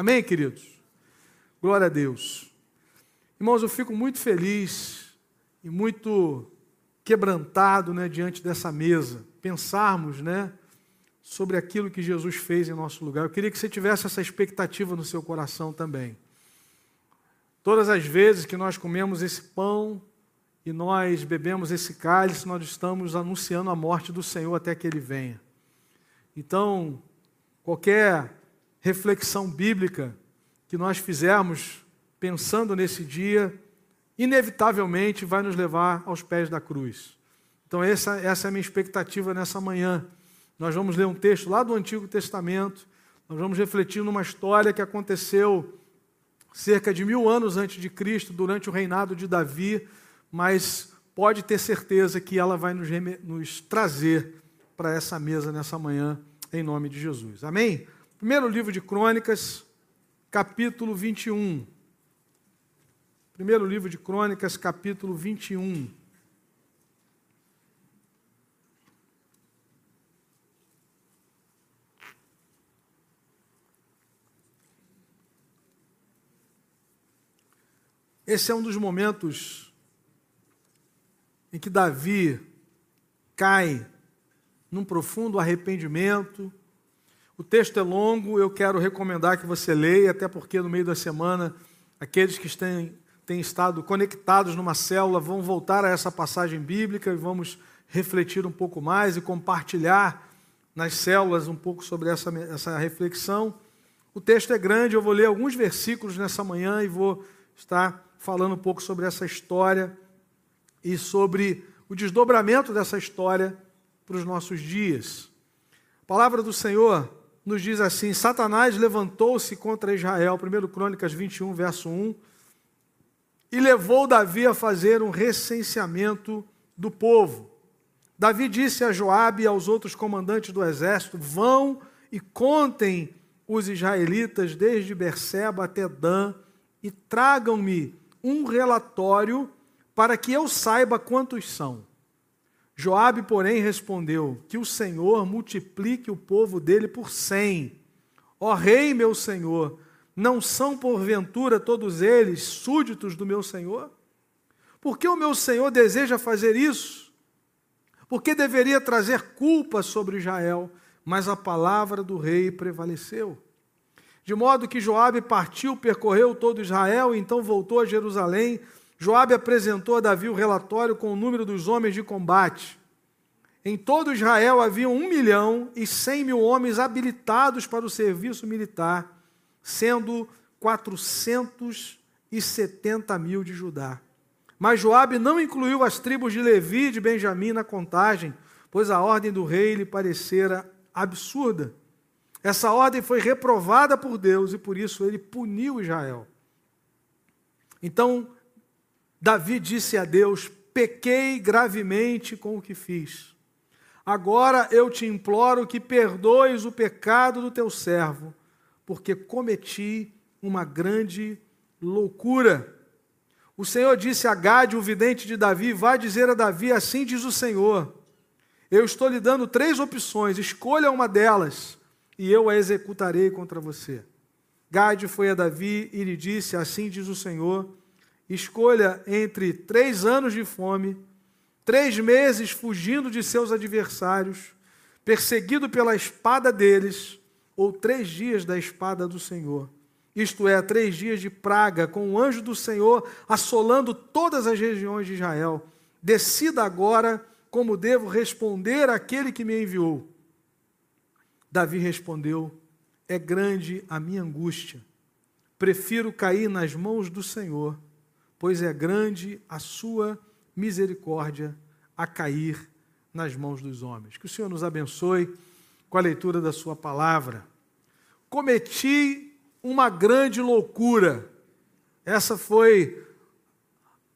Amém, queridos? Glória a Deus. Irmãos, eu fico muito feliz e muito quebrantado né, diante dessa mesa, pensarmos né, sobre aquilo que Jesus fez em nosso lugar. Eu queria que você tivesse essa expectativa no seu coração também. Todas as vezes que nós comemos esse pão e nós bebemos esse cálice, nós estamos anunciando a morte do Senhor até que ele venha. Então, qualquer reflexão bíblica que nós fizermos pensando nesse dia, inevitavelmente vai nos levar aos pés da cruz. Então, essa, essa é a minha expectativa nessa manhã. Nós vamos ler um texto lá do Antigo Testamento, nós vamos refletir numa história que aconteceu cerca de mil anos antes de Cristo, durante o reinado de Davi, mas pode ter certeza que ela vai nos, nos trazer para essa mesa nessa manhã, em nome de Jesus. Amém? Primeiro livro de Crônicas, capítulo 21. Primeiro livro de Crônicas, capítulo 21. Esse é um dos momentos em que Davi cai num profundo arrependimento. O texto é longo, eu quero recomendar que você leia, até porque no meio da semana, aqueles que têm, têm estado conectados numa célula vão voltar a essa passagem bíblica e vamos refletir um pouco mais e compartilhar nas células um pouco sobre essa, essa reflexão. O texto é grande, eu vou ler alguns versículos nessa manhã e vou estar falando um pouco sobre essa história e sobre o desdobramento dessa história para os nossos dias. A palavra do Senhor nos diz assim: Satanás levantou-se contra Israel, 1 Crônicas 21, verso 1, e levou Davi a fazer um recenseamento do povo. Davi disse a Joabe e aos outros comandantes do exército: Vão e contem os israelitas desde Berseba até Dan e tragam-me um relatório para que eu saiba quantos são. Joabe, porém, respondeu: Que o Senhor multiplique o povo dele por cem. Ó rei, meu senhor, não são porventura todos eles súditos do meu senhor? Por que o meu senhor deseja fazer isso? Porque deveria trazer culpa sobre Israel, mas a palavra do rei prevaleceu. De modo que Joabe partiu, percorreu todo Israel e então voltou a Jerusalém. Joabe apresentou a Davi o relatório com o número dos homens de combate. Em todo Israel havia um milhão e cem mil homens habilitados para o serviço militar, sendo quatrocentos e setenta mil de Judá. Mas Joabe não incluiu as tribos de Levi e de Benjamim na contagem, pois a ordem do rei lhe parecera absurda. Essa ordem foi reprovada por Deus e por isso ele puniu Israel. Então, Davi disse a Deus: Pequei gravemente com o que fiz. Agora eu te imploro que perdoes o pecado do teu servo, porque cometi uma grande loucura. O Senhor disse a Gade, o vidente de Davi: Vai dizer a Davi: Assim diz o Senhor. Eu estou lhe dando três opções, escolha uma delas e eu a executarei contra você. Gade foi a Davi e lhe disse: Assim diz o Senhor: escolha entre três anos de fome, três meses fugindo de seus adversários, perseguido pela espada deles, ou três dias da espada do Senhor. Isto é, três dias de praga, com o anjo do Senhor assolando todas as regiões de Israel. Decida agora como devo responder àquele que me enviou. Davi respondeu: É grande a minha angústia. Prefiro cair nas mãos do Senhor, pois é grande a sua misericórdia a cair nas mãos dos homens. Que o Senhor nos abençoe com a leitura da sua palavra. Cometi uma grande loucura. Essa foi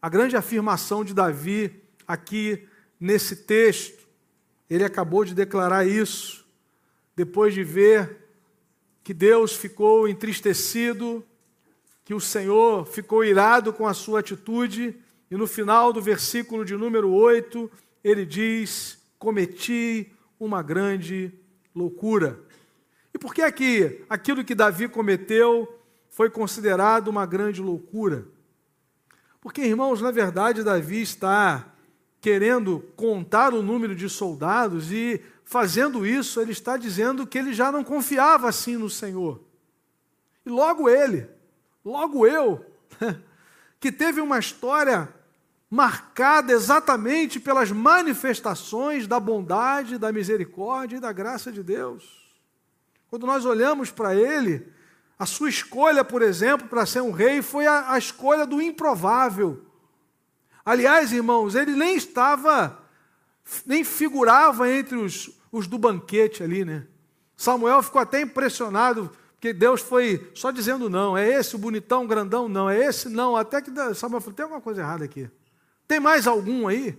a grande afirmação de Davi aqui nesse texto. Ele acabou de declarar isso depois de ver que Deus ficou entristecido, que o Senhor ficou irado com a sua atitude, e no final do versículo de número 8, ele diz: Cometi uma grande loucura. E por que é que aquilo que Davi cometeu foi considerado uma grande loucura? Porque, irmãos, na verdade, Davi está querendo contar o número de soldados e, fazendo isso, ele está dizendo que ele já não confiava assim no Senhor. E logo ele, logo eu, que teve uma história marcada exatamente pelas manifestações da bondade, da misericórdia e da graça de Deus. Quando nós olhamos para ele, a sua escolha, por exemplo, para ser um rei foi a, a escolha do improvável. Aliás, irmãos, ele nem estava, nem figurava entre os, os do banquete ali, né? Samuel ficou até impressionado, porque Deus foi só dizendo não, é esse o bonitão, grandão, não, é esse não, até que Samuel falou, tem alguma coisa errada aqui. Tem mais algum aí?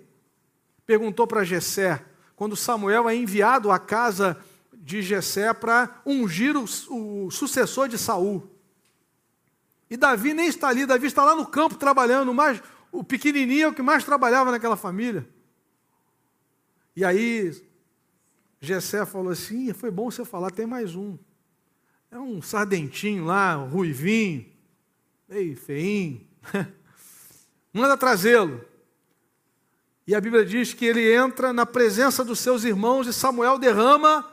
Perguntou para Jessé, quando Samuel é enviado à casa de Jessé para ungir o, o, sucessor de Saul. E Davi nem está ali, Davi está lá no campo trabalhando, mas o pequenininho é o que mais trabalhava naquela família. E aí Jessé falou assim: foi bom você falar, tem mais um. É um sardentinho lá, um ruivinho, meio feinho. Manda trazê-lo. E a Bíblia diz que ele entra na presença dos seus irmãos e Samuel derrama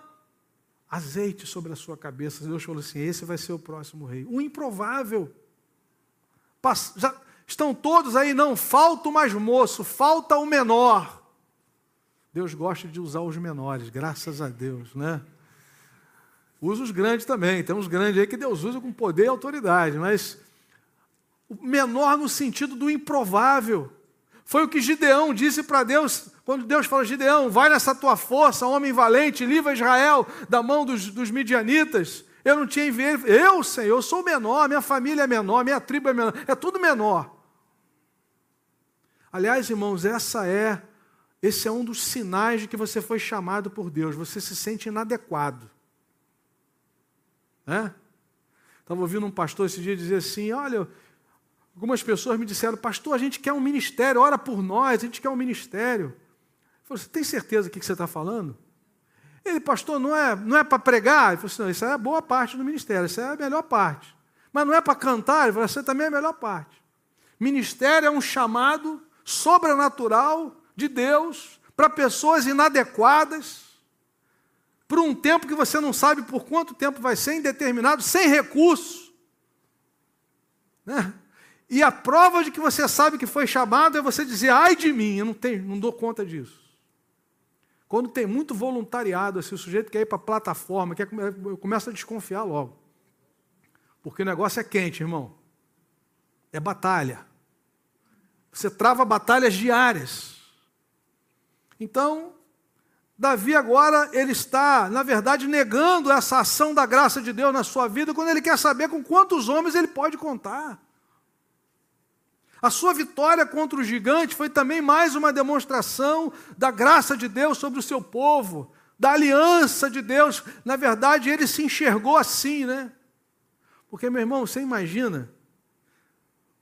azeite sobre a sua cabeça. Deus falou assim: esse vai ser o próximo rei. O improvável. Já estão todos aí, não, falta o mais moço, falta o menor. Deus gosta de usar os menores, graças a Deus, né? Usa os grandes também, tem uns grandes aí que Deus usa com poder e autoridade, mas o menor no sentido do improvável. Foi o que Gideão disse para Deus, quando Deus falou: Gideão, vai nessa tua força, homem valente, livra Israel da mão dos, dos midianitas. Eu não tinha enviado, eu, Senhor, eu sou menor, minha família é menor, minha tribo é menor, é tudo menor. Aliás, irmãos, essa é, esse é um dos sinais de que você foi chamado por Deus, você se sente inadequado. Né? Estava ouvindo um pastor esse dia dizer assim: olha, Algumas pessoas me disseram, pastor, a gente quer um ministério, ora por nós, a gente quer um ministério. Eu falei, você tem certeza do que você está falando? Ele, pastor, não é, não é para pregar? Ele falou assim, não, isso é a boa parte do ministério, isso é a melhor parte. Mas não é para cantar? Ele falou, essa também é a melhor parte. Ministério é um chamado sobrenatural de Deus para pessoas inadequadas, por um tempo que você não sabe por quanto tempo vai ser, indeterminado, sem recurso. Né? E a prova de que você sabe que foi chamado é você dizer, ai de mim, eu não, tenho, não dou conta disso. Quando tem muito voluntariado, assim, o sujeito quer ir para a plataforma, quer, eu começo a desconfiar logo. Porque o negócio é quente, irmão. É batalha. Você trava batalhas diárias. Então, Davi agora, ele está, na verdade, negando essa ação da graça de Deus na sua vida, quando ele quer saber com quantos homens ele pode contar. A sua vitória contra o gigante foi também mais uma demonstração da graça de Deus sobre o seu povo, da aliança de Deus. Na verdade, ele se enxergou assim, né? Porque, meu irmão, você imagina?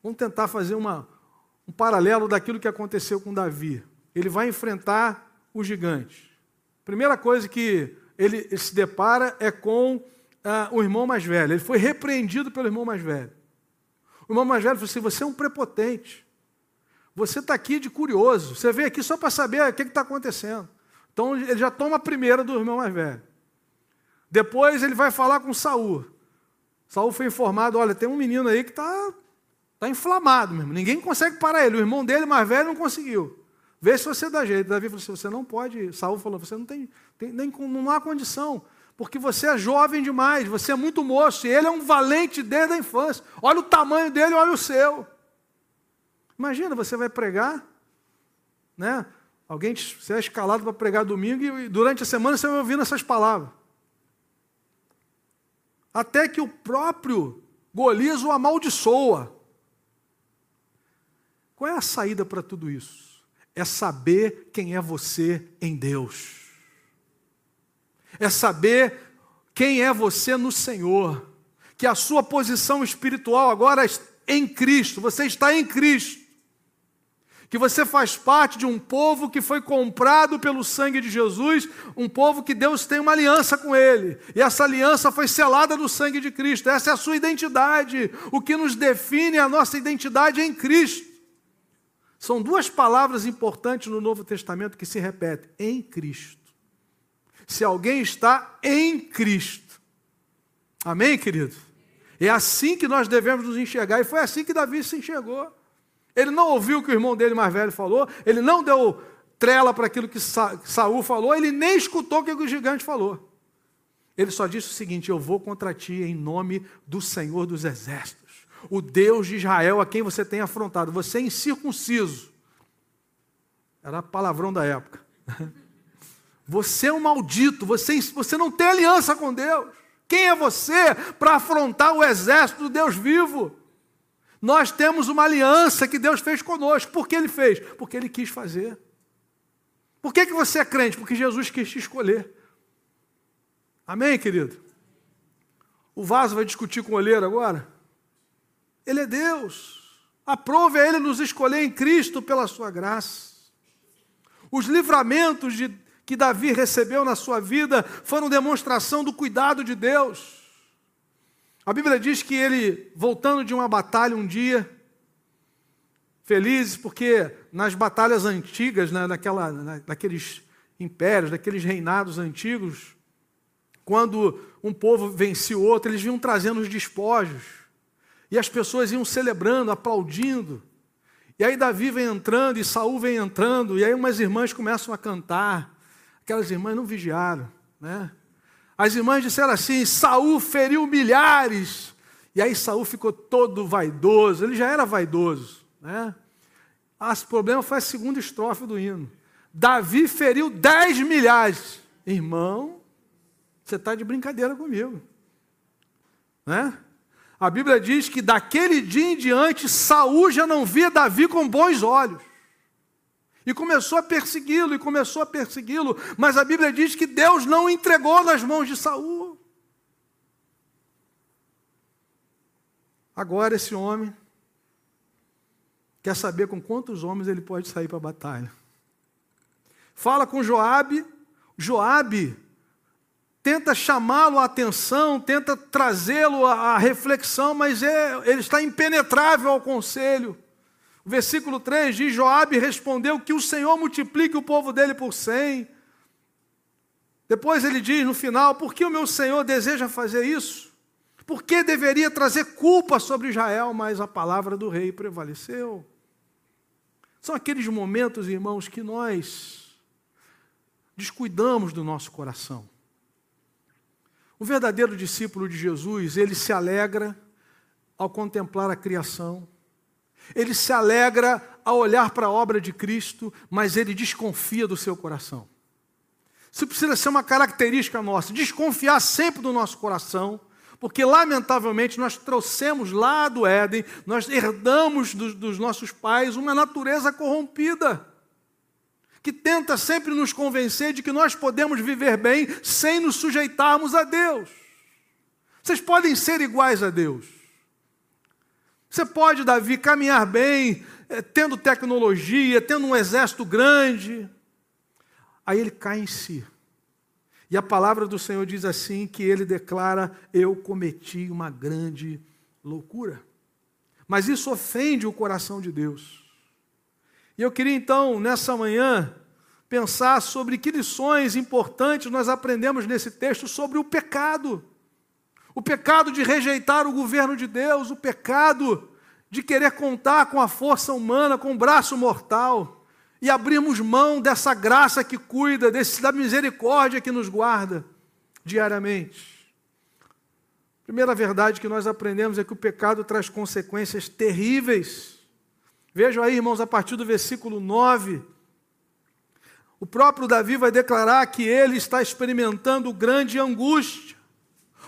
Vamos tentar fazer uma, um paralelo daquilo que aconteceu com Davi. Ele vai enfrentar o gigante. Primeira coisa que ele, se depara é com ah, o irmão mais velho. Ele foi repreendido pelo irmão mais velho. O irmão mais velho falou assim: você é um prepotente. Você está aqui de curioso. Você veio aqui só para saber o que está acontecendo. Então ele já toma a primeira do irmão mais velho. Depois ele vai falar com Saul. Saul foi informado: olha, tem um menino aí que está tá inflamado mesmo. Ninguém consegue parar ele. O irmão dele mais velho não conseguiu. Vê se você dá jeito. Davi falou assim: você não pode. Saul falou: você não tem, tem nem, não há condição porque você é jovem demais, você é muito moço, e ele é um valente desde a infância. Olha o tamanho dele, olha o seu. Imagina, você vai pregar, né? Alguém você é escalado para pregar domingo e durante a semana você vai ouvindo essas palavras. Até que o próprio Golias o amaldiçoa. Qual é a saída para tudo isso? É saber quem é você em Deus é saber quem é você no Senhor, que a sua posição espiritual agora é em Cristo, você está em Cristo. que você faz parte de um povo que foi comprado pelo sangue de Jesus, um povo que Deus tem uma aliança com ele, e essa aliança foi selada no sangue de Cristo. Essa é a sua identidade. O que nos define é a nossa identidade em Cristo. São duas palavras importantes no Novo Testamento que se repetem: em Cristo. Se alguém está em Cristo. Amém, querido? É assim que nós devemos nos enxergar, e foi assim que Davi se enxergou. Ele não ouviu o que o irmão dele mais velho falou, ele não deu trela para aquilo que Saul falou, ele nem escutou o que o gigante falou. Ele só disse o seguinte: Eu vou contra ti em nome do Senhor dos Exércitos, o Deus de Israel a quem você tem afrontado. Você é incircunciso. Era palavrão da época. Você é um maldito, você, você não tem aliança com Deus. Quem é você para afrontar o exército do Deus vivo? Nós temos uma aliança que Deus fez conosco. Por que Ele fez? Porque Ele quis fazer. Por que, que você é crente? Porque Jesus quis te escolher. Amém, querido? O vaso vai discutir com o olheiro agora? Ele é Deus. Aprove a Ele nos escolher em Cristo pela Sua graça. Os livramentos de, que Davi recebeu na sua vida foram demonstração do cuidado de Deus. A Bíblia diz que ele, voltando de uma batalha um dia, felizes, porque nas batalhas antigas, né, naquela, naqueles impérios, naqueles reinados antigos, quando um povo vencia o outro, eles vinham trazendo os despojos. E as pessoas iam celebrando, aplaudindo. E aí Davi vem entrando e Saul vem entrando, e aí umas irmãs começam a cantar. Aquelas irmãs não vigiaram, né? As irmãs disseram assim: Saul feriu milhares. E aí Saul ficou todo vaidoso, ele já era vaidoso. Né? Ah, o problema foi a segunda estrofe do hino. Davi feriu dez milhares. Irmão, você está de brincadeira comigo. Né? A Bíblia diz que daquele dia em diante, Saul já não via Davi com bons olhos. E começou a persegui-lo, e começou a persegui-lo, mas a Bíblia diz que Deus não entregou nas mãos de Saul. Agora esse homem quer saber com quantos homens ele pode sair para a batalha. Fala com Joabe, Joabe tenta chamá-lo à atenção, tenta trazê-lo à reflexão, mas é, ele está impenetrável ao conselho. O versículo 3 diz: Joabe respondeu que o Senhor multiplique o povo dele por cem. Depois ele diz no final: Por que o meu Senhor deseja fazer isso? Por que deveria trazer culpa sobre Israel? Mas a palavra do rei prevaleceu. São aqueles momentos, irmãos, que nós descuidamos do nosso coração. O verdadeiro discípulo de Jesus, ele se alegra ao contemplar a criação ele se alegra ao olhar para a obra de Cristo, mas ele desconfia do seu coração. Isso precisa ser uma característica nossa, desconfiar sempre do nosso coração, porque lamentavelmente nós trouxemos lá do Éden, nós herdamos dos, dos nossos pais uma natureza corrompida, que tenta sempre nos convencer de que nós podemos viver bem sem nos sujeitarmos a Deus. Vocês podem ser iguais a Deus. Você pode, Davi, caminhar bem, eh, tendo tecnologia, tendo um exército grande. Aí ele cai em si. E a palavra do Senhor diz assim: que ele declara: Eu cometi uma grande loucura. Mas isso ofende o coração de Deus. E eu queria então, nessa manhã, pensar sobre que lições importantes nós aprendemos nesse texto sobre o pecado o pecado de rejeitar o governo de Deus, o pecado de querer contar com a força humana, com o braço mortal, e abrirmos mão dessa graça que cuida, desse, da misericórdia que nos guarda diariamente. Primeira verdade que nós aprendemos é que o pecado traz consequências terríveis. Vejam aí, irmãos, a partir do versículo 9. O próprio Davi vai declarar que ele está experimentando grande angústia.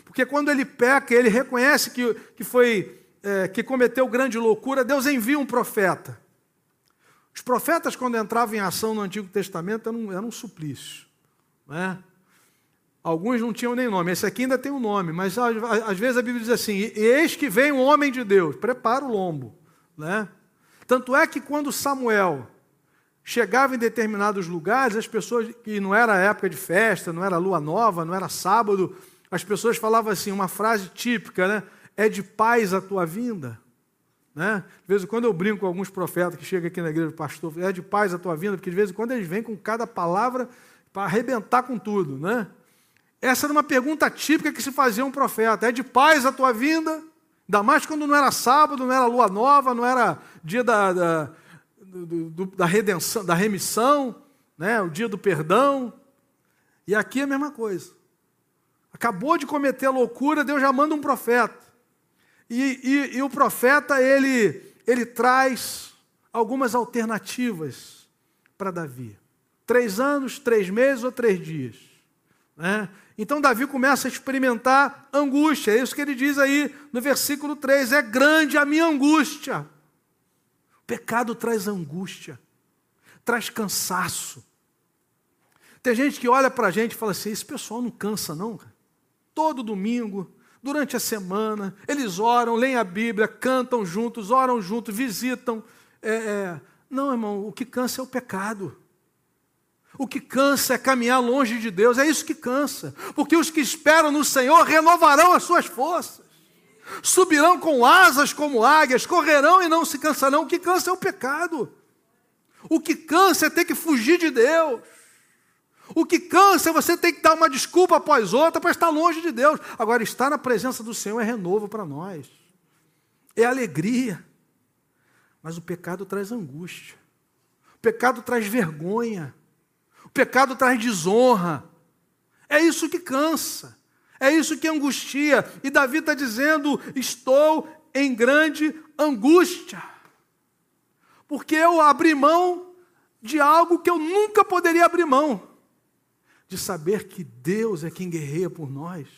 Porque quando ele peca, ele reconhece que, que foi é, que cometeu grande loucura, Deus envia um profeta. Os profetas, quando entravam em ação no Antigo Testamento, eram, eram um suplício. Né? Alguns não tinham nem nome. Esse aqui ainda tem um nome, mas às vezes a Bíblia diz assim: Eis que vem um homem de Deus, prepara o lombo. Né? Tanto é que quando Samuel chegava em determinados lugares, as pessoas, que não era época de festa, não era lua nova, não era sábado, as pessoas falavam assim, uma frase típica, né? É de paz a tua vinda. Né? De vez em quando eu brinco com alguns profetas que chegam aqui na igreja do pastor, é de paz a tua vinda, porque de vez em quando eles vêm com cada palavra para arrebentar com tudo. Né? Essa era uma pergunta típica que se fazia um profeta: é de paz a tua vinda? Ainda mais quando não era sábado, não era lua nova, não era dia da, da, do, da redenção, da remissão, né? o dia do perdão. E aqui é a mesma coisa. Acabou de cometer loucura, Deus já manda um profeta. E, e, e o profeta, ele, ele traz algumas alternativas para Davi. Três anos, três meses ou três dias. Né? Então Davi começa a experimentar angústia. É isso que ele diz aí no versículo 3: é grande a minha angústia. O pecado traz angústia, traz cansaço. Tem gente que olha para a gente e fala assim: esse pessoal não cansa, não. Todo domingo, durante a semana, eles oram, leem a Bíblia, cantam juntos, oram juntos, visitam. É, é... Não, irmão, o que cansa é o pecado. O que cansa é caminhar longe de Deus, é isso que cansa. Porque os que esperam no Senhor renovarão as suas forças, subirão com asas como águias, correrão e não se cansarão. O que cansa é o pecado. O que cansa é ter que fugir de Deus. O que cansa é você ter que dar uma desculpa após outra para estar longe de Deus. Agora, estar na presença do Senhor é renovo para nós, é alegria. Mas o pecado traz angústia, o pecado traz vergonha, pecado traz desonra. É isso que cansa, é isso que angustia. E Davi está dizendo: estou em grande angústia, porque eu abri mão de algo que eu nunca poderia abrir mão de saber que Deus é quem guerreia por nós.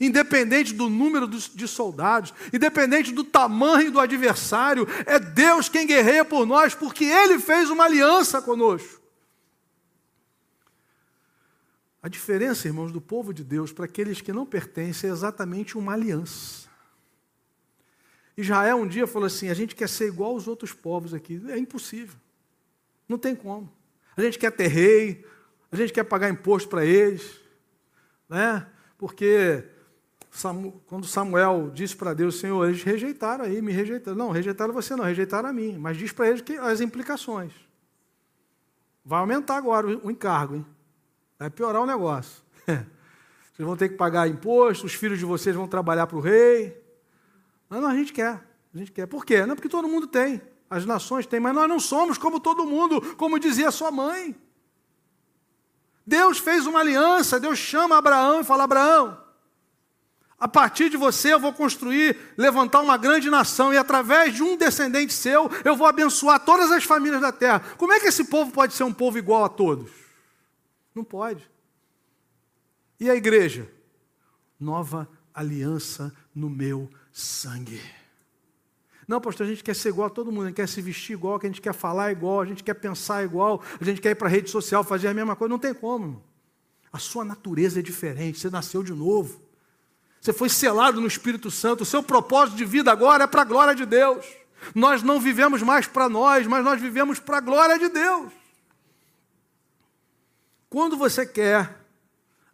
Independente do número de soldados, independente do tamanho do adversário, é Deus quem guerreia por nós, porque Ele fez uma aliança conosco. A diferença, irmãos, do povo de Deus para aqueles que não pertencem é exatamente uma aliança. Israel um dia falou assim: a gente quer ser igual aos outros povos aqui. É impossível. Não tem como. A gente quer ter rei, a gente quer pagar imposto para eles, né? Porque quando Samuel disse para Deus, Senhor, eles rejeitaram aí, me rejeitaram. Não, rejeitaram você não, rejeitaram a mim. Mas diz para eles que as implicações. Vai aumentar agora o encargo, hein? Vai piorar o negócio. Vocês vão ter que pagar imposto, os filhos de vocês vão trabalhar para o rei. Não, não, a gente quer. A gente quer. Por quê? Não porque todo mundo tem. As nações têm, mas nós não somos como todo mundo, como dizia sua mãe. Deus fez uma aliança, Deus chama Abraão e fala: Abraão, a partir de você eu vou construir, levantar uma grande nação, e através de um descendente seu eu vou abençoar todas as famílias da terra. Como é que esse povo pode ser um povo igual a todos? Não pode. E a igreja? Nova aliança no meu sangue. Não, pastor, a gente quer ser igual a todo mundo, a gente quer se vestir igual, a gente quer falar igual, a gente quer pensar igual, a gente quer ir para a rede social fazer a mesma coisa. Não tem como. A sua natureza é diferente, você nasceu de novo. Você foi selado no Espírito Santo, o seu propósito de vida agora é para a glória de Deus. Nós não vivemos mais para nós, mas nós vivemos para a glória de Deus. Quando você quer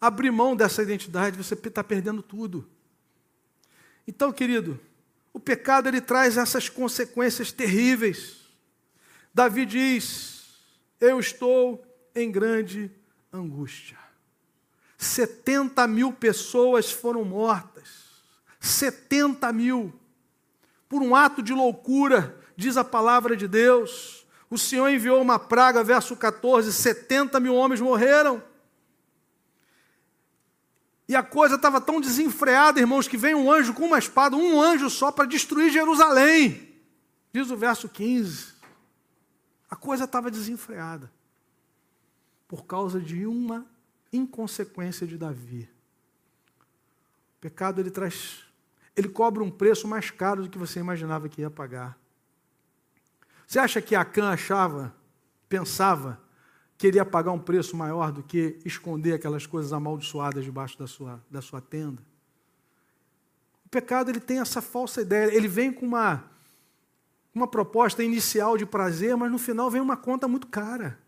abrir mão dessa identidade, você está perdendo tudo. Então, querido, o pecado ele traz essas consequências terríveis. Davi diz: Eu estou em grande angústia. 70 mil pessoas foram mortas. 70 mil. Por um ato de loucura, diz a palavra de Deus. O Senhor enviou uma praga, verso 14: 70 mil homens morreram. E a coisa estava tão desenfreada, irmãos, que vem um anjo com uma espada, um anjo só para destruir Jerusalém. Diz o verso 15. A coisa estava desenfreada. Por causa de uma inconsequência de Davi. O pecado ele traz, ele cobra um preço mais caro do que você imaginava que ia pagar. Você acha que Acã achava, pensava queria pagar um preço maior do que esconder aquelas coisas amaldiçoadas debaixo da sua, da sua tenda. O pecado ele tem essa falsa ideia, ele vem com uma uma proposta inicial de prazer, mas no final vem uma conta muito cara,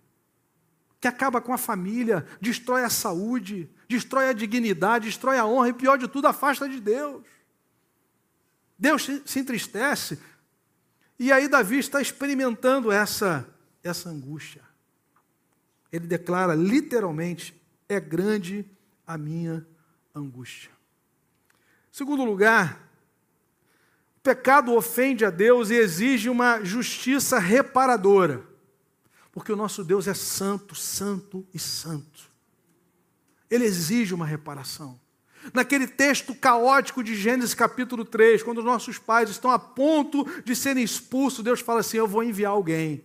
que acaba com a família, destrói a saúde, destrói a dignidade, destrói a honra e, pior de tudo, afasta de Deus. Deus se entristece. E aí Davi está experimentando essa, essa angústia. Ele declara literalmente: é grande a minha angústia. Segundo lugar, o pecado ofende a Deus e exige uma justiça reparadora. Porque o nosso Deus é santo, santo e santo. Ele exige uma reparação. Naquele texto caótico de Gênesis capítulo 3, quando os nossos pais estão a ponto de serem expulsos, Deus fala assim: Eu vou enviar alguém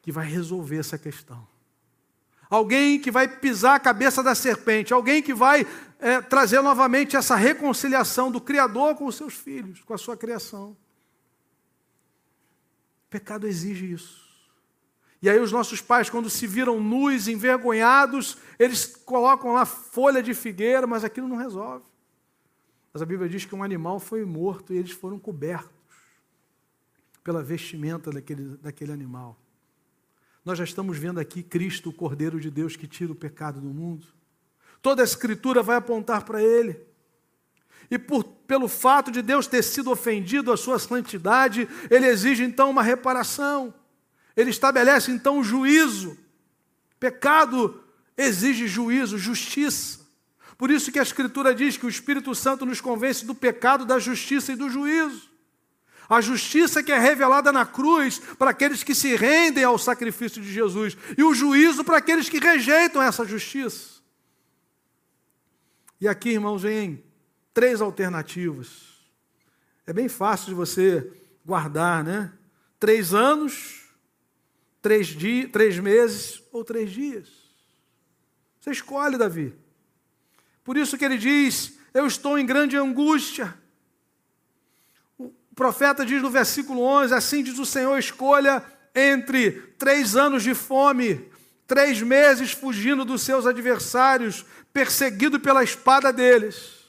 que vai resolver essa questão. Alguém que vai pisar a cabeça da serpente, alguém que vai é, trazer novamente essa reconciliação do Criador com os seus filhos, com a sua criação. O pecado exige isso. E aí os nossos pais, quando se viram nus, envergonhados, eles colocam lá folha de figueira, mas aquilo não resolve. Mas a Bíblia diz que um animal foi morto e eles foram cobertos pela vestimenta daquele, daquele animal. Nós já estamos vendo aqui Cristo, o Cordeiro de Deus que tira o pecado do mundo. Toda a Escritura vai apontar para Ele. E por, pelo fato de Deus ter sido ofendido a sua santidade, Ele exige então uma reparação. Ele estabelece então o juízo. Pecado exige juízo, justiça. Por isso que a Escritura diz que o Espírito Santo nos convence do pecado, da justiça e do juízo. A justiça que é revelada na cruz para aqueles que se rendem ao sacrifício de Jesus, e o juízo para aqueles que rejeitam essa justiça. E aqui, irmãos, vem três alternativas. É bem fácil de você guardar, né? Três anos, três, dias, três meses ou três dias. Você escolhe, Davi. Por isso que ele diz: Eu estou em grande angústia. O profeta diz no versículo 11: Assim diz o Senhor: escolha entre três anos de fome, três meses fugindo dos seus adversários, perseguido pela espada deles,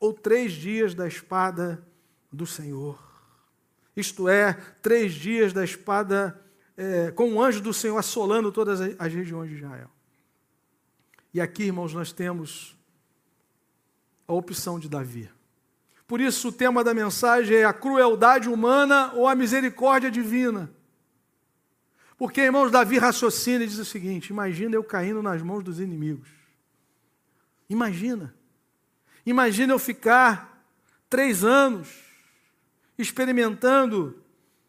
ou três dias da espada do Senhor. Isto é, três dias da espada é, com o anjo do Senhor assolando todas as regiões de Israel. E aqui, irmãos, nós temos a opção de Davi. Por isso, o tema da mensagem é a crueldade humana ou a misericórdia divina. Porque, irmãos, Davi raciocina e diz o seguinte: imagina eu caindo nas mãos dos inimigos. Imagina. Imagina eu ficar três anos experimentando,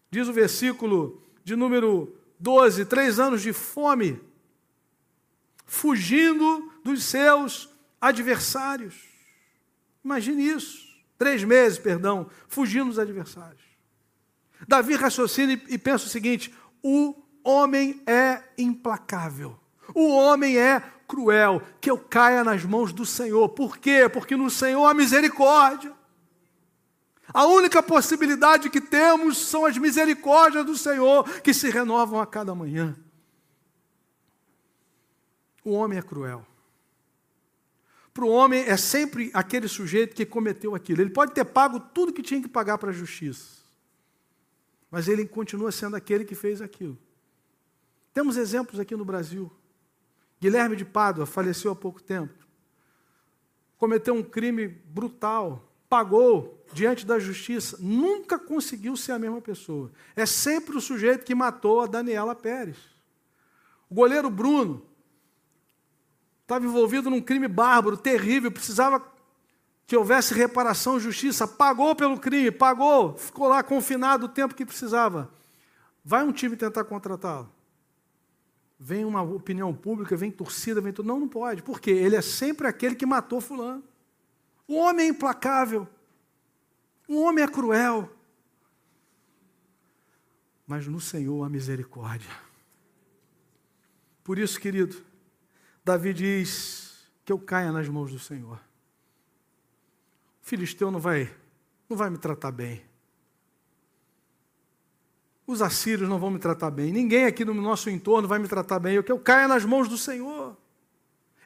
diz o versículo de número 12, três anos de fome, fugindo dos seus adversários. Imagine isso. Três meses, perdão, fugindo dos adversários. Davi raciocina e pensa o seguinte: o homem é implacável. O homem é cruel, que eu caia nas mãos do Senhor. Por quê? Porque no Senhor há misericórdia. A única possibilidade que temos são as misericórdias do Senhor que se renovam a cada manhã. O homem é cruel. Para o homem é sempre aquele sujeito que cometeu aquilo. Ele pode ter pago tudo que tinha que pagar para a justiça, mas ele continua sendo aquele que fez aquilo. Temos exemplos aqui no Brasil. Guilherme de Pádua faleceu há pouco tempo. Cometeu um crime brutal, pagou diante da justiça, nunca conseguiu ser a mesma pessoa. É sempre o sujeito que matou a Daniela Pérez. O goleiro Bruno estava envolvido num crime bárbaro, terrível, precisava que houvesse reparação, justiça, pagou pelo crime, pagou, ficou lá confinado o tempo que precisava. Vai um time tentar contratá-lo. Vem uma opinião pública, vem torcida, vem tudo. Não, não pode. Por quê? Ele é sempre aquele que matou fulano. O homem é implacável. O homem é cruel. Mas no Senhor há misericórdia. Por isso, querido, Davi diz que eu caia nas mãos do Senhor. O filisteu não vai, não vai me tratar bem. Os assírios não vão me tratar bem. Ninguém aqui no nosso entorno vai me tratar bem. Eu que eu caia nas mãos do Senhor.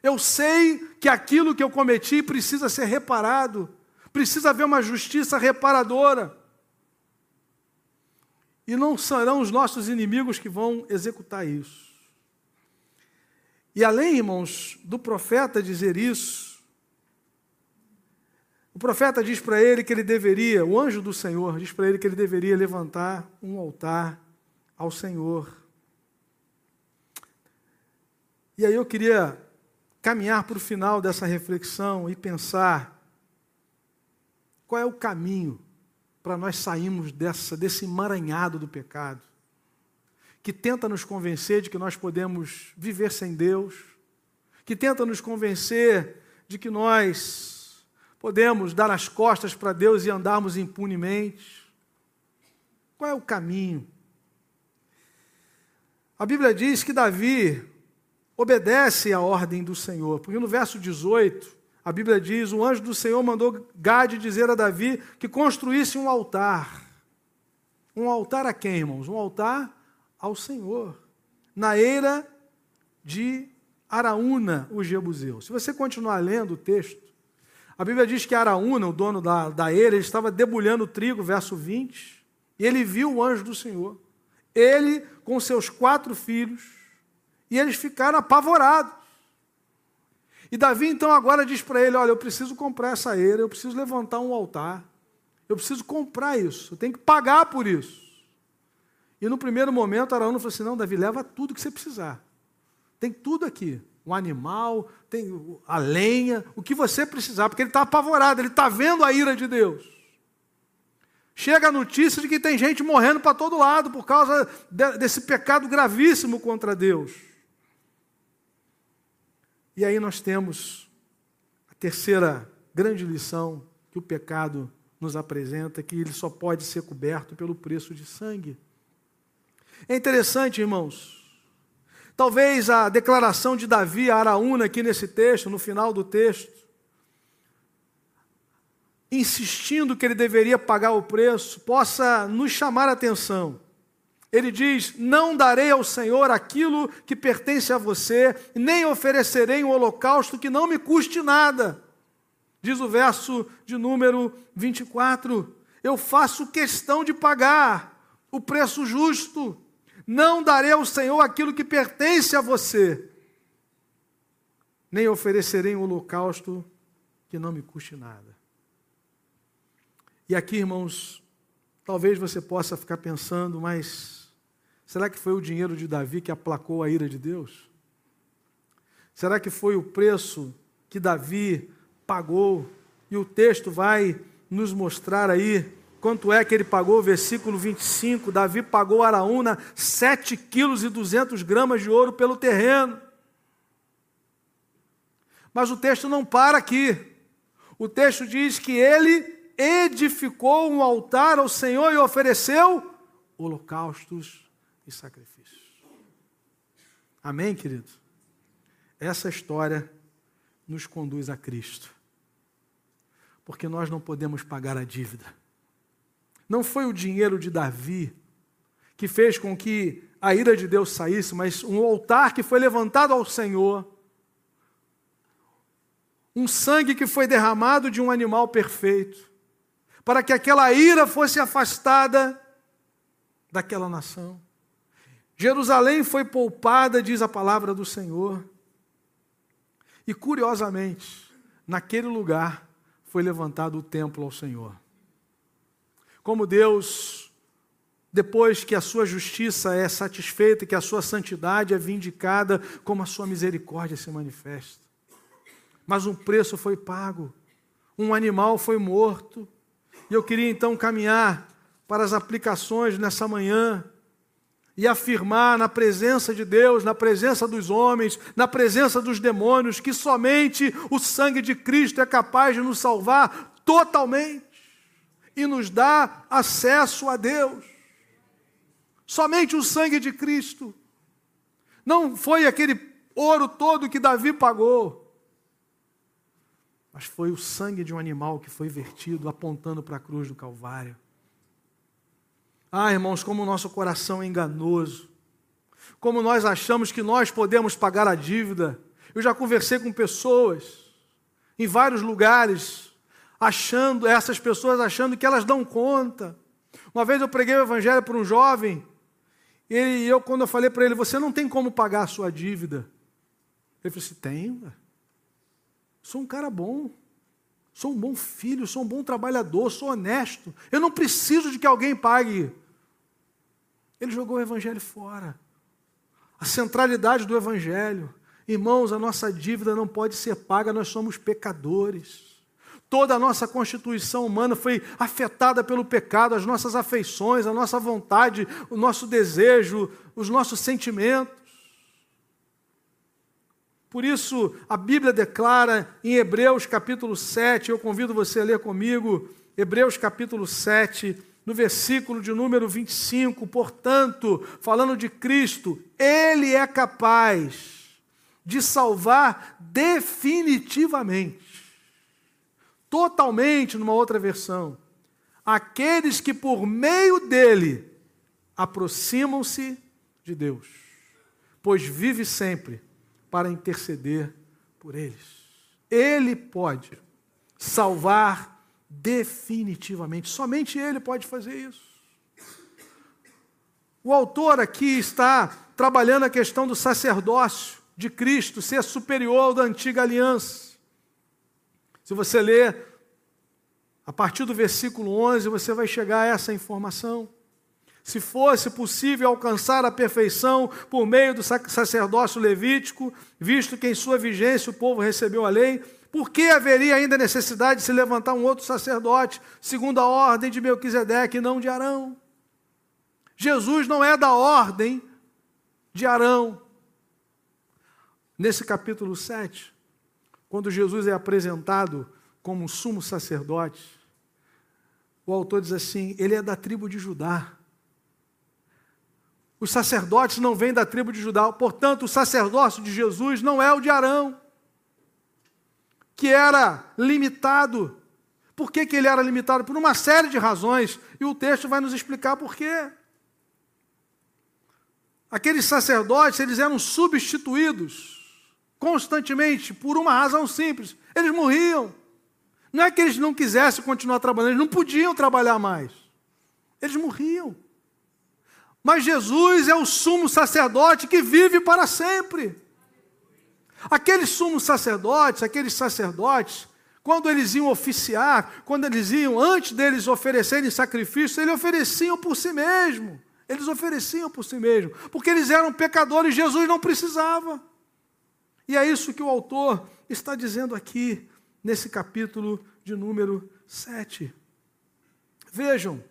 Eu sei que aquilo que eu cometi precisa ser reparado, precisa haver uma justiça reparadora. E não serão os nossos inimigos que vão executar isso. E além, irmãos, do profeta dizer isso, o profeta diz para ele que ele deveria, o anjo do Senhor diz para ele que ele deveria levantar um altar ao Senhor. E aí eu queria caminhar para o final dessa reflexão e pensar qual é o caminho para nós sairmos dessa, desse emaranhado do pecado, que tenta nos convencer de que nós podemos viver sem Deus, que tenta nos convencer de que nós podemos dar as costas para Deus e andarmos impunemente. Qual é o caminho? A Bíblia diz que Davi obedece à ordem do Senhor, porque no verso 18, a Bíblia diz: o anjo do Senhor mandou Gade dizer a Davi que construísse um altar. Um altar a quem, irmãos? Um altar ao Senhor, na eira de Araúna, o Jebuseu. Se você continuar lendo o texto, a Bíblia diz que Araúna, o dono da, da eira, estava debulhando o trigo, verso 20, e ele viu o anjo do Senhor. Ele com seus quatro filhos, e eles ficaram apavorados. E Davi então agora diz para ele: Olha, eu preciso comprar essa eira, eu preciso levantar um altar, eu preciso comprar isso, eu tenho que pagar por isso. E no primeiro momento, Araúna falou assim: Não, Davi, leva tudo que você precisar. Tem tudo aqui. Um animal, tem a lenha, o que você precisar, porque ele está apavorado, ele está vendo a ira de Deus. Chega a notícia de que tem gente morrendo para todo lado por causa desse pecado gravíssimo contra Deus. E aí nós temos a terceira grande lição que o pecado nos apresenta, que ele só pode ser coberto pelo preço de sangue. É interessante, irmãos. Talvez a declaração de Davi a Araúna aqui nesse texto, no final do texto, insistindo que ele deveria pagar o preço, possa nos chamar a atenção ele diz: Não darei ao Senhor aquilo que pertence a você, nem oferecerei um holocausto que não me custe nada. Diz o verso de número 24: Eu faço questão de pagar o preço justo, não darei ao Senhor aquilo que pertence a você, nem oferecerei um holocausto que não me custe nada. E aqui, irmãos, talvez você possa ficar pensando, mas Será que foi o dinheiro de Davi que aplacou a ira de Deus? Será que foi o preço que Davi pagou? E o texto vai nos mostrar aí quanto é que ele pagou, versículo 25, Davi pagou a Araúna 7 quilos e 200 gramas de ouro pelo terreno. Mas o texto não para aqui. O texto diz que ele edificou um altar ao Senhor e ofereceu holocaustos e sacrifício. Amém, querido? Essa história nos conduz a Cristo. Porque nós não podemos pagar a dívida. Não foi o dinheiro de Davi que fez com que a ira de Deus saísse, mas um altar que foi levantado ao Senhor, um sangue que foi derramado de um animal perfeito, para que aquela ira fosse afastada daquela nação. Jerusalém foi poupada, diz a palavra do Senhor. E curiosamente, naquele lugar foi levantado o templo ao Senhor. Como Deus, depois que a sua justiça é satisfeita, que a sua santidade é vindicada, como a sua misericórdia se manifesta. Mas um preço foi pago, um animal foi morto. E eu queria então caminhar para as aplicações nessa manhã e afirmar na presença de Deus, na presença dos homens, na presença dos demônios, que somente o sangue de Cristo é capaz de nos salvar totalmente e nos dar acesso a Deus. Somente o sangue de Cristo. Não foi aquele ouro todo que Davi pagou, mas foi o sangue de um animal que foi vertido apontando para a cruz do Calvário. Ah, irmãos, como o nosso coração é enganoso. Como nós achamos que nós podemos pagar a dívida. Eu já conversei com pessoas em vários lugares, achando, essas pessoas achando que elas dão conta, Uma vez eu preguei o evangelho para um jovem, e eu, quando eu falei para ele, você não tem como pagar a sua dívida. Ele falou assim: tenho. Sou um cara bom. Sou um bom filho, sou um bom trabalhador, sou honesto. Eu não preciso de que alguém pague. Ele jogou o evangelho fora. A centralidade do evangelho. Irmãos, a nossa dívida não pode ser paga, nós somos pecadores. Toda a nossa constituição humana foi afetada pelo pecado, as nossas afeições, a nossa vontade, o nosso desejo, os nossos sentimentos. Por isso, a Bíblia declara em Hebreus capítulo 7, eu convido você a ler comigo, Hebreus capítulo 7, no versículo de número 25, portanto, falando de Cristo, Ele é capaz de salvar definitivamente totalmente numa outra versão. Aqueles que por meio dele aproximam-se de Deus, pois vive sempre para interceder por eles. Ele pode salvar definitivamente, somente ele pode fazer isso. O autor aqui está trabalhando a questão do sacerdócio de Cristo ser superior ao da antiga aliança. Se você ler a partir do versículo 11, você vai chegar a essa informação. Se fosse possível alcançar a perfeição por meio do sacerdócio levítico, visto que em sua vigência o povo recebeu a lei, por que haveria ainda necessidade de se levantar um outro sacerdote, segundo a ordem de Melquisedeque e não de Arão? Jesus não é da ordem de Arão. Nesse capítulo 7, quando Jesus é apresentado como sumo sacerdote, o autor diz assim: ele é da tribo de Judá. Os sacerdotes não vêm da tribo de Judá, portanto, o sacerdócio de Jesus não é o de Arão, que era limitado. Por que, que ele era limitado? Por uma série de razões, e o texto vai nos explicar por quê. Aqueles sacerdotes, eles eram substituídos constantemente por uma razão simples: eles morriam. Não é que eles não quisessem continuar trabalhando, eles não podiam trabalhar mais. Eles morriam. Mas Jesus é o sumo sacerdote que vive para sempre. Aqueles sumos sacerdotes, aqueles sacerdotes, quando eles iam oficiar, quando eles iam, antes deles oferecerem sacrifício, eles ofereciam por si mesmo. Eles ofereciam por si mesmo, porque eles eram pecadores, Jesus não precisava. E é isso que o autor está dizendo aqui, nesse capítulo de número 7. Vejam,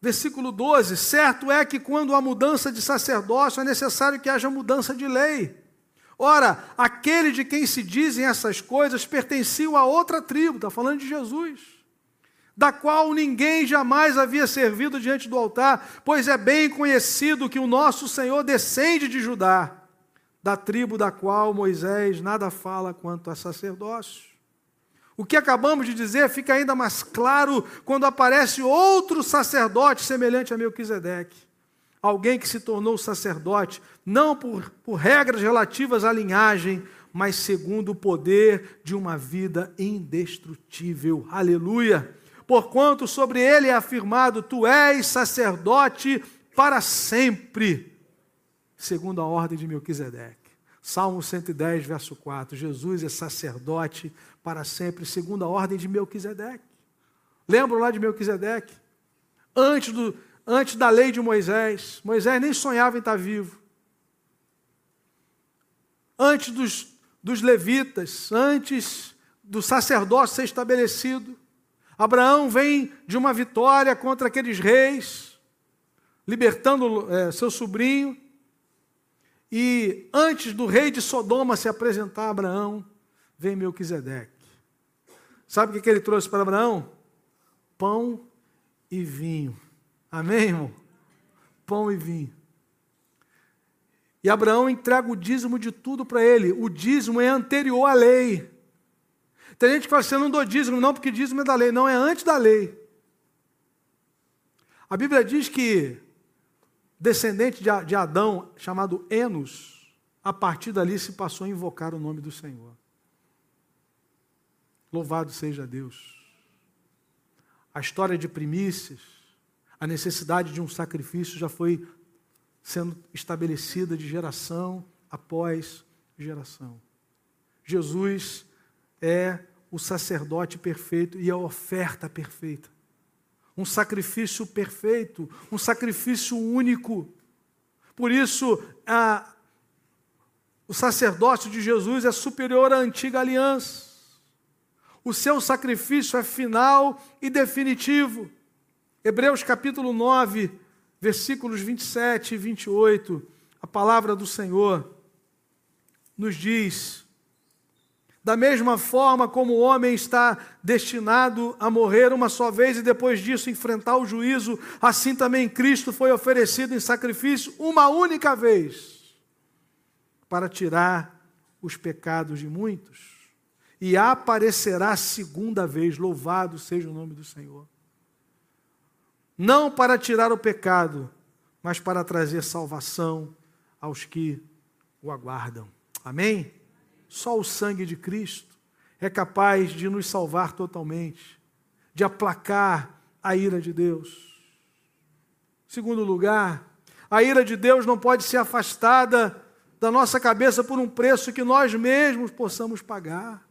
versículo 12: certo é que quando há mudança de sacerdócio é necessário que haja mudança de lei. Ora, aquele de quem se dizem essas coisas pertenciam a outra tribo, está falando de Jesus, da qual ninguém jamais havia servido diante do altar, pois é bem conhecido que o nosso Senhor descende de Judá da tribo da qual Moisés nada fala quanto a sacerdócio. O que acabamos de dizer fica ainda mais claro quando aparece outro sacerdote semelhante a Melquisedeque. Alguém que se tornou sacerdote, não por, por regras relativas à linhagem, mas segundo o poder de uma vida indestrutível. Aleluia! Porquanto sobre ele é afirmado: Tu és sacerdote para sempre segundo a ordem de Melquisedeque. Salmo 110, verso 4. Jesus é sacerdote para sempre, segundo a ordem de Melquisedeque. Lembram lá de Melquisedeque? Antes, do, antes da lei de Moisés, Moisés nem sonhava em estar vivo. Antes dos, dos levitas, antes do sacerdócio ser estabelecido, Abraão vem de uma vitória contra aqueles reis, libertando é, seu sobrinho. E antes do rei de Sodoma se apresentar a Abraão, vem Melquisedeque. Sabe o que ele trouxe para Abraão? Pão e vinho. Amém, irmão? Pão e vinho. E Abraão entrega o dízimo de tudo para ele. O dízimo é anterior à lei. Tem gente que fala assim, eu não dou dízimo, não, porque dízimo é da lei. Não, é antes da lei. A Bíblia diz que descendente de Adão, chamado Enos, a partir dali se passou a invocar o nome do Senhor. Louvado seja Deus. a história de primícias, a necessidade de um sacrifício já foi sendo estabelecida de geração após geração. Jesus é o sacerdote perfeito e a oferta perfeita. Um sacrifício perfeito, um sacrifício único. Por isso, a, o sacerdócio de Jesus é superior à antiga aliança. O seu sacrifício é final e definitivo. Hebreus capítulo 9, versículos 27 e 28, a palavra do Senhor nos diz: da mesma forma como o homem está destinado a morrer uma só vez e depois disso enfrentar o juízo, assim também Cristo foi oferecido em sacrifício uma única vez para tirar os pecados de muitos. E aparecerá segunda vez, louvado seja o nome do Senhor. Não para tirar o pecado, mas para trazer salvação aos que o aguardam. Amém? Só o sangue de Cristo é capaz de nos salvar totalmente, de aplacar a ira de Deus. Segundo lugar, a ira de Deus não pode ser afastada da nossa cabeça por um preço que nós mesmos possamos pagar.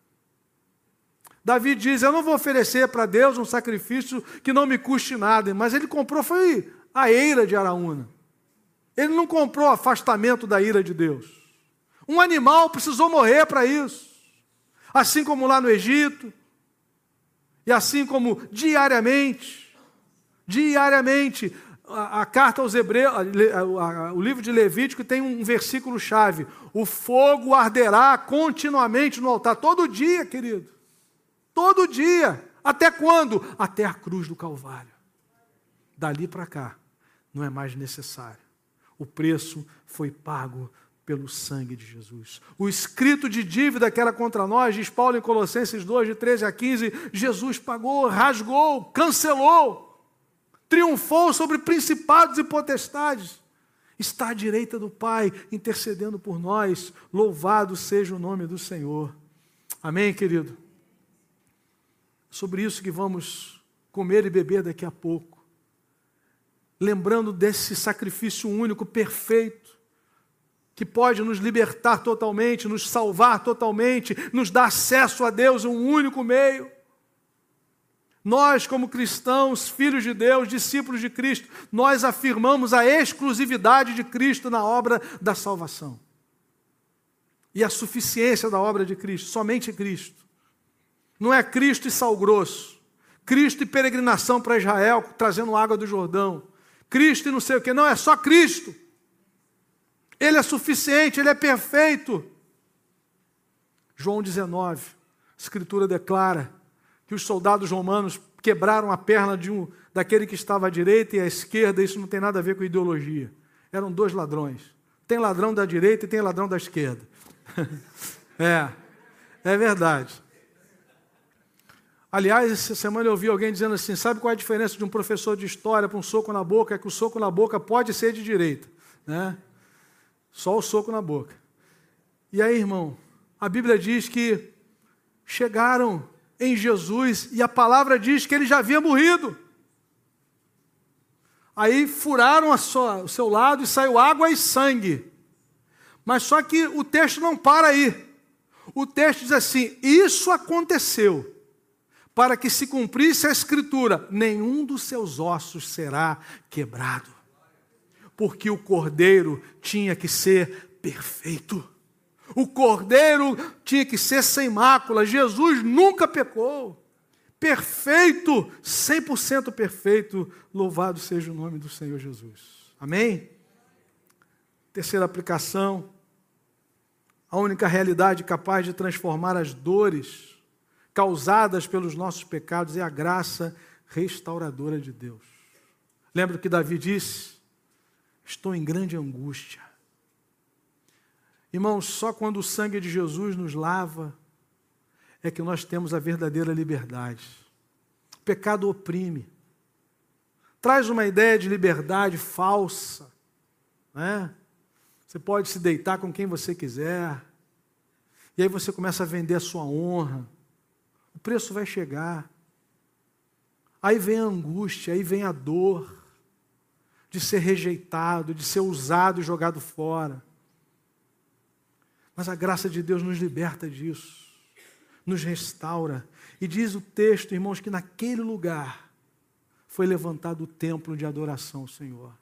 Davi diz: Eu não vou oferecer para Deus um sacrifício que não me custe nada, mas ele comprou foi a ira de Araúna. Ele não comprou afastamento da ira de Deus. Um animal precisou morrer para isso. Assim como lá no Egito, e assim como diariamente, diariamente, a, a carta aos Hebreus, a, a, o livro de Levítico tem um versículo chave: o fogo arderá continuamente no altar, todo dia, querido, todo dia. Até quando? Até a cruz do Calvário. Dali para cá, não é mais necessário. O preço foi pago pelo sangue de Jesus. O escrito de dívida que era contra nós, diz Paulo em Colossenses 2, de 13 a 15, Jesus pagou, rasgou, cancelou, triunfou sobre principados e potestades. Está à direita do Pai, intercedendo por nós. Louvado seja o nome do Senhor. Amém, querido? Sobre isso que vamos comer e beber daqui a pouco. Lembrando desse sacrifício único, perfeito, que pode nos libertar totalmente, nos salvar totalmente, nos dar acesso a Deus, um único meio. Nós, como cristãos, filhos de Deus, discípulos de Cristo, nós afirmamos a exclusividade de Cristo na obra da salvação. E a suficiência da obra de Cristo, somente Cristo. Não é Cristo e sal grosso, Cristo e peregrinação para Israel, trazendo água do Jordão, Cristo e não sei o que, não, é só Cristo. Ele é suficiente, ele é perfeito. João 19, a escritura declara que os soldados romanos quebraram a perna de um daquele que estava à direita e à esquerda, isso não tem nada a ver com ideologia. Eram dois ladrões. Tem ladrão da direita e tem ladrão da esquerda. é, é verdade. Aliás, essa semana eu ouvi alguém dizendo assim: sabe qual é a diferença de um professor de história para um soco na boca? É que o soco na boca pode ser de direita. Né? Só o soco na boca. E aí, irmão, a Bíblia diz que chegaram em Jesus e a palavra diz que ele já havia morrido. Aí furaram sua, o seu lado e saiu água e sangue. Mas só que o texto não para aí. O texto diz assim: Isso aconteceu para que se cumprisse a escritura: nenhum dos seus ossos será quebrado porque o cordeiro tinha que ser perfeito. O cordeiro tinha que ser sem mácula. Jesus nunca pecou. Perfeito, 100% perfeito. Louvado seja o nome do Senhor Jesus. Amém? Terceira aplicação. A única realidade capaz de transformar as dores causadas pelos nossos pecados é a graça restauradora de Deus. Lembra que Davi disse? Estou em grande angústia. Irmãos, só quando o sangue de Jesus nos lava é que nós temos a verdadeira liberdade. O pecado oprime. Traz uma ideia de liberdade falsa. Né? Você pode se deitar com quem você quiser. E aí você começa a vender a sua honra. O preço vai chegar. Aí vem a angústia, aí vem a dor de ser rejeitado, de ser usado e jogado fora. Mas a graça de Deus nos liberta disso, nos restaura. E diz o texto, irmãos, que naquele lugar foi levantado o templo de adoração ao Senhor.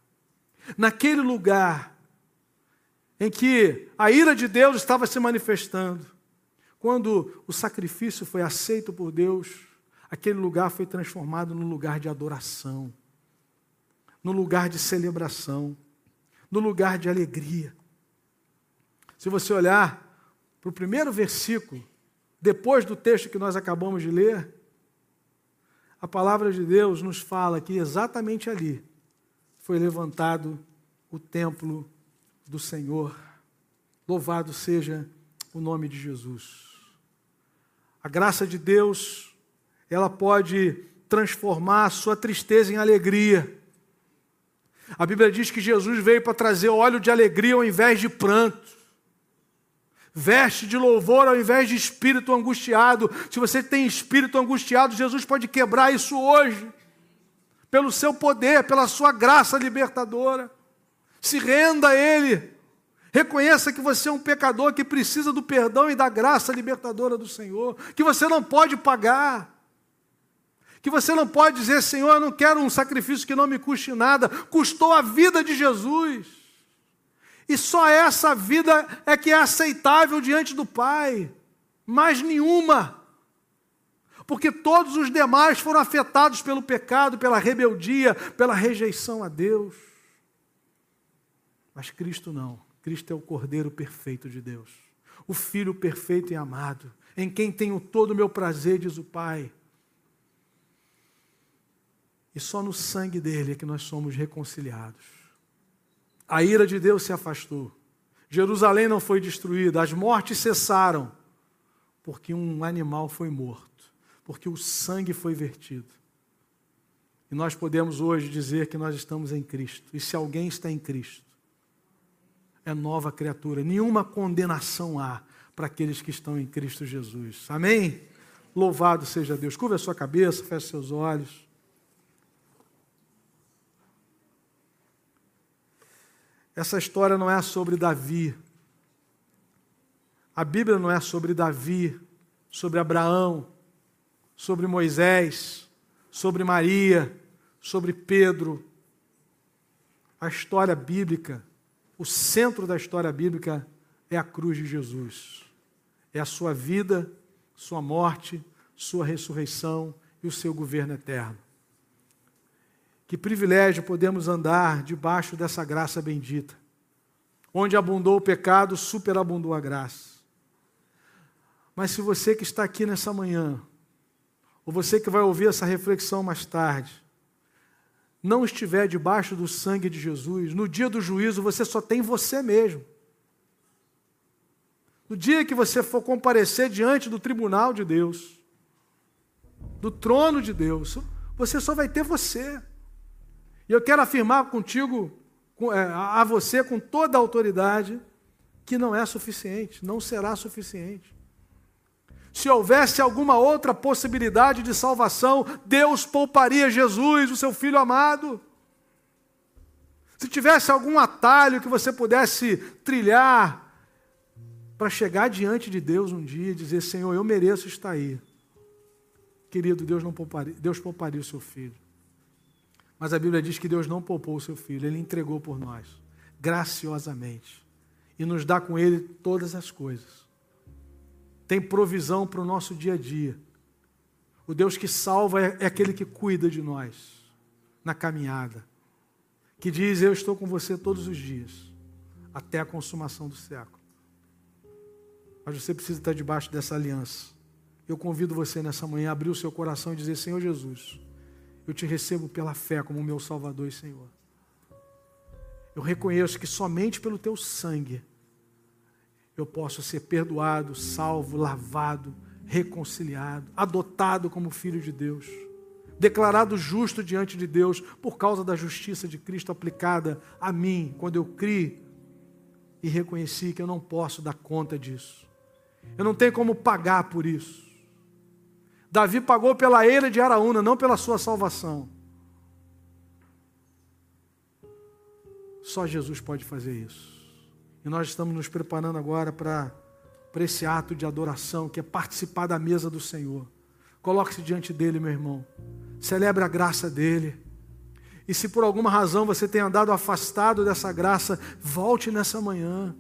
Naquele lugar em que a ira de Deus estava se manifestando, quando o sacrifício foi aceito por Deus, aquele lugar foi transformado num lugar de adoração, no lugar de celebração, no lugar de alegria. Se você olhar para o primeiro versículo, depois do texto que nós acabamos de ler, a palavra de Deus nos fala que exatamente ali foi levantado o templo do Senhor. Louvado seja o nome de Jesus. A graça de Deus, ela pode transformar a sua tristeza em alegria. A Bíblia diz que Jesus veio para trazer óleo de alegria ao invés de pranto veste de louvor ao invés de espírito angustiado. Se você tem espírito angustiado, Jesus pode quebrar isso hoje, pelo seu poder, pela sua graça libertadora. Se renda a Ele. Reconheça que você é um pecador que precisa do perdão e da graça libertadora do Senhor, que você não pode pagar. Que você não pode dizer, Senhor, eu não quero um sacrifício que não me custe nada, custou a vida de Jesus. E só essa vida é que é aceitável diante do Pai, mais nenhuma. Porque todos os demais foram afetados pelo pecado, pela rebeldia, pela rejeição a Deus. Mas Cristo não. Cristo é o Cordeiro perfeito de Deus, o Filho perfeito e amado, em quem tenho todo o meu prazer, diz o Pai. E só no sangue dele é que nós somos reconciliados. A ira de Deus se afastou. Jerusalém não foi destruída, as mortes cessaram, porque um animal foi morto, porque o sangue foi vertido. E nós podemos hoje dizer que nós estamos em Cristo. E se alguém está em Cristo, é nova criatura. Nenhuma condenação há para aqueles que estão em Cristo Jesus. Amém? Louvado seja Deus. Curva a sua cabeça, feche seus olhos. Essa história não é sobre Davi. A Bíblia não é sobre Davi, sobre Abraão, sobre Moisés, sobre Maria, sobre Pedro. A história bíblica, o centro da história bíblica é a cruz de Jesus. É a sua vida, sua morte, sua ressurreição e o seu governo eterno. Que privilégio podemos andar debaixo dessa graça bendita. Onde abundou o pecado, superabundou a graça. Mas se você que está aqui nessa manhã, ou você que vai ouvir essa reflexão mais tarde, não estiver debaixo do sangue de Jesus, no dia do juízo você só tem você mesmo. No dia que você for comparecer diante do tribunal de Deus, do trono de Deus, você só vai ter você. E eu quero afirmar contigo, é, a você, com toda a autoridade, que não é suficiente, não será suficiente. Se houvesse alguma outra possibilidade de salvação, Deus pouparia Jesus, o seu filho amado. Se tivesse algum atalho que você pudesse trilhar para chegar diante de Deus um dia e dizer: Senhor, eu mereço estar aí. Querido, Deus não pouparia, Deus pouparia o seu filho. Mas a Bíblia diz que Deus não poupou o seu filho, ele entregou por nós, graciosamente. E nos dá com ele todas as coisas. Tem provisão para o nosso dia a dia. O Deus que salva é, é aquele que cuida de nós na caminhada. Que diz: Eu estou com você todos os dias, até a consumação do século. Mas você precisa estar debaixo dessa aliança. Eu convido você nessa manhã a abrir o seu coração e dizer: Senhor Jesus eu te recebo pela fé como meu Salvador e Senhor. Eu reconheço que somente pelo teu sangue eu posso ser perdoado, salvo, lavado, reconciliado, adotado como filho de Deus, declarado justo diante de Deus por causa da justiça de Cristo aplicada a mim, quando eu criei e reconheci que eu não posso dar conta disso. Eu não tenho como pagar por isso. Davi pagou pela eira de Araúna, não pela sua salvação. Só Jesus pode fazer isso. E nós estamos nos preparando agora para, para esse ato de adoração, que é participar da mesa do Senhor. Coloque-se diante dele, meu irmão. Celebre a graça dele. E se por alguma razão você tem andado afastado dessa graça, volte nessa manhã,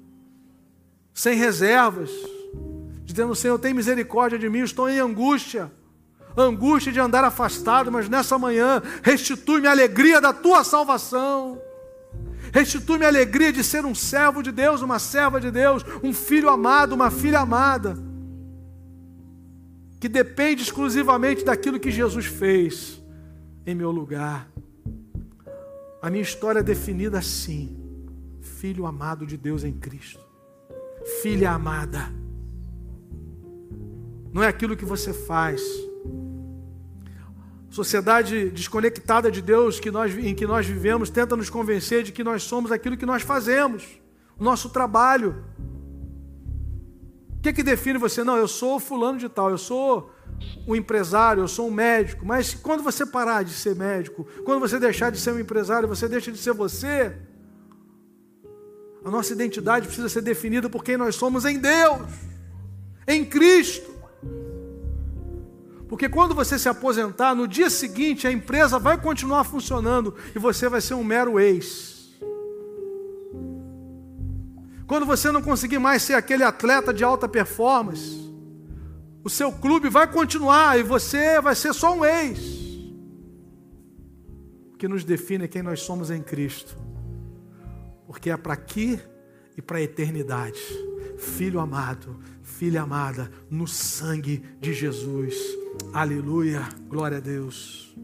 sem reservas, dizendo: Senhor, tem misericórdia de mim, estou em angústia, angústia de andar afastado, mas nessa manhã restitui-me a alegria da tua salvação. Restitui-me a alegria de ser um servo de Deus, uma serva de Deus, um filho amado, uma filha amada, que depende exclusivamente daquilo que Jesus fez em meu lugar. A minha história é definida assim: filho amado de Deus em Cristo, filha amada. Não é aquilo que você faz. Sociedade desconectada de Deus que nós, em que nós vivemos tenta nos convencer de que nós somos aquilo que nós fazemos, o nosso trabalho. O que, que define você? Não, eu sou fulano de tal, eu sou um empresário, eu sou um médico, mas quando você parar de ser médico, quando você deixar de ser um empresário, você deixa de ser você. A nossa identidade precisa ser definida por quem nós somos em Deus, em Cristo. Porque quando você se aposentar, no dia seguinte a empresa vai continuar funcionando e você vai ser um mero ex. Quando você não conseguir mais ser aquele atleta de alta performance, o seu clube vai continuar e você vai ser só um ex. O que nos define é quem nós somos em Cristo. Porque é para aqui e para a eternidade. Filho amado, filha amada, no sangue de Jesus. Aleluia. Glória a Deus.